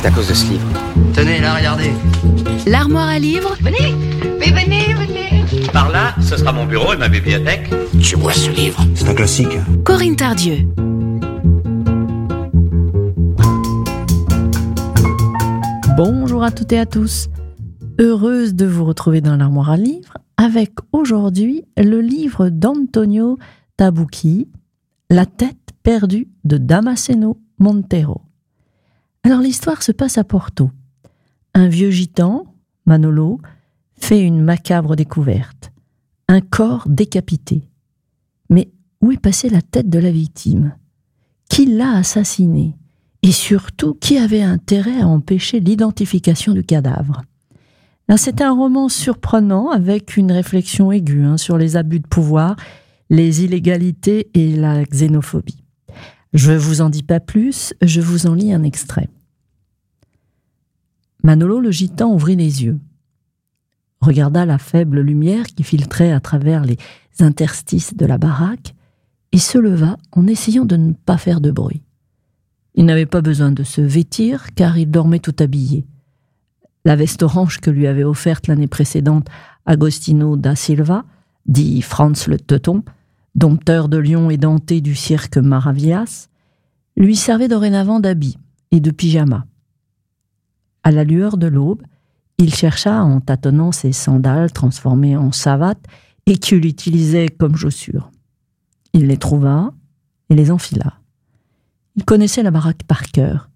C'est à cause de ce livre. Tenez, là, regardez. L'armoire à livres Venez, mais venez, venez. Par là, ce sera mon bureau et ma bibliothèque. Tu vois ce livre? C'est un classique. hein. Corinne Tardieu. Bonjour à toutes et à tous. Heureuse de vous retrouver dans l'armoire à livres avec aujourd'hui le livre d'Antonio Tabucchi, La tête perdue de Damasceno Montero. Alors l'histoire se passe à Porto. Un vieux gitan, Manolo, fait une macabre découverte. Un corps décapité. Mais où est passée la tête de la victime? Qui l'a assassiné et surtout qui avait intérêt à empêcher l'identification du cadavre? C'est un roman surprenant avec une réflexion aiguë hein, sur les abus de pouvoir, les illégalités et la xénophobie. Je ne vous en dis pas plus, je vous en lis un extrait. Manolo le gitan ouvrit les yeux, regarda la faible lumière qui filtrait à travers les interstices de la baraque et se leva en essayant de ne pas faire de bruit. Il n'avait pas besoin de se vêtir car il dormait tout habillé. La veste orange que lui avait offerte l'année précédente Agostino da Silva, dit Franz le Teuton, dompteur de lions édentés du cirque Maravillas, lui servait dorénavant d'habit et de pyjama. À la lueur de l'aube, il chercha en tâtonnant ses sandales transformées en savates et qu'il utilisait comme chaussures. Il les trouva et les enfila. Il connaissait la baraque par cœur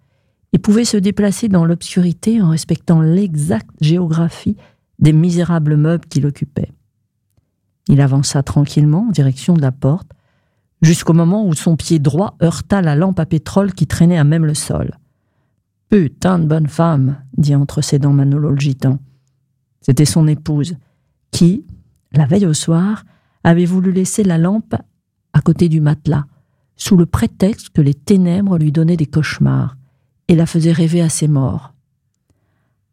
et pouvait se déplacer dans l'obscurité en respectant l'exacte géographie des misérables meubles qui l'occupaient. Il avança tranquillement en direction de la porte, jusqu'au moment où son pied droit heurta la lampe à pétrole qui traînait à même le sol. Putain de bonne femme, dit entre ses dents Manolo le gitan. C'était son épouse, qui, la veille au soir, avait voulu laisser la lampe à côté du matelas, sous le prétexte que les ténèbres lui donnaient des cauchemars et la faisaient rêver à ses morts.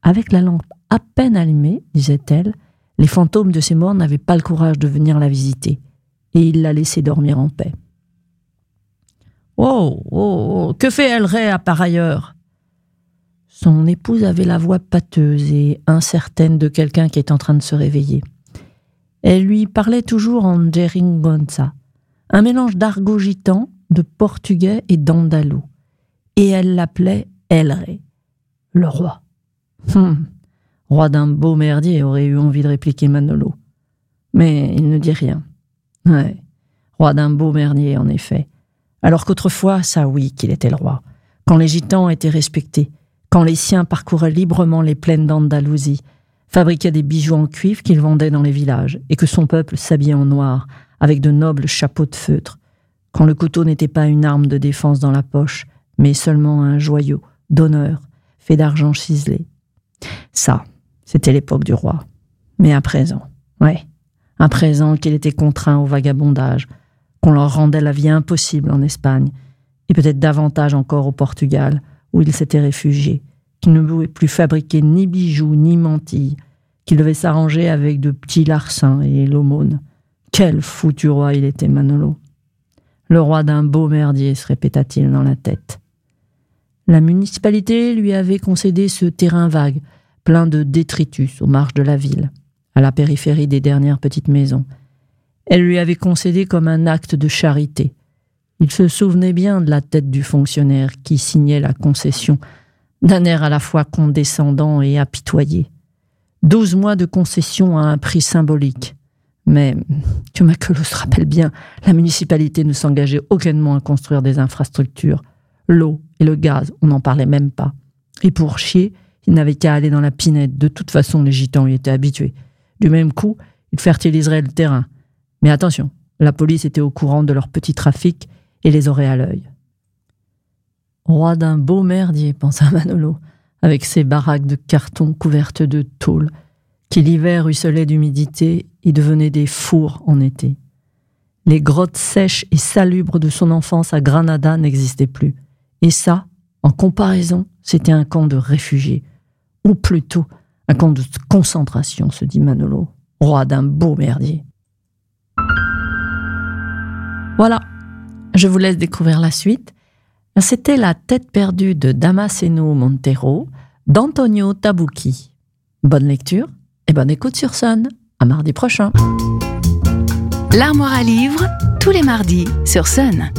Avec la lampe à peine allumée, disait-elle, les fantômes de ses morts n'avaient pas le courage de venir la visiter, et il la laissait dormir en paix. Oh, oh, oh, que fait Elrea par ailleurs? Son épouse avait la voix pâteuse et incertaine de quelqu'un qui est en train de se réveiller. Elle lui parlait toujours en geringonza, un mélange d'argot gitan, de portugais et d'andalou. Et elle l'appelait Elré, le roi. Hum, roi d'un beau merdier, aurait eu envie de répliquer Manolo. Mais il ne dit rien. Ouais, roi d'un beau merdier, en effet. Alors qu'autrefois, ça oui qu'il était le roi. Quand les gitans étaient respectés, quand les siens parcouraient librement les plaines d'Andalousie, fabriquaient des bijoux en cuivre qu'ils vendaient dans les villages, et que son peuple s'habillait en noir, avec de nobles chapeaux de feutre, quand le couteau n'était pas une arme de défense dans la poche, mais seulement un joyau d'honneur fait d'argent ciselé. Ça, c'était l'époque du roi. Mais à présent, ouais, à présent qu'il était contraint au vagabondage, qu'on leur rendait la vie impossible en Espagne, et peut-être davantage encore au Portugal, où il s'était réfugié, qu'il ne pouvait plus fabriquer ni bijoux ni mantilles, qu'il devait s'arranger avec de petits larcins et l'aumône. Quel foutu roi il était, Manolo. Le roi d'un beau merdier, se répéta-t-il dans la tête. La municipalité lui avait concédé ce terrain vague, plein de détritus aux marges de la ville, à la périphérie des dernières petites maisons. Elle lui avait concédé comme un acte de charité. Il se souvenait bien de la tête du fonctionnaire qui signait la concession, d'un air à la fois condescendant et apitoyé. Douze mois de concession à un prix symbolique. Mais que Maquelot se rappelle bien, la municipalité ne s'engageait aucunement à construire des infrastructures. L'eau et le gaz, on n'en parlait même pas. Et pour chier, il n'avait qu'à aller dans la pinette. De toute façon, les gitans y étaient habitués. Du même coup, ils fertiliseraient le terrain. Mais attention, la police était au courant de leur petit trafic et les aurait à l'œil. Roi d'un beau merdier, pensa Manolo, avec ses baraques de carton couvertes de tôle, qui l'hiver ruisselaient d'humidité et devenaient des fours en été. Les grottes sèches et salubres de son enfance à Granada n'existaient plus. Et ça, en comparaison, c'était un camp de réfugiés. Ou plutôt, un camp de concentration, se dit Manolo, roi d'un beau merdier. Voilà, je vous laisse découvrir la suite. C'était La tête perdue de Damasceno Montero d'Antonio Tabucchi. Bonne lecture et bonne écoute sur Sun. À mardi prochain. L'armoire à livres, tous les mardis sur Sun.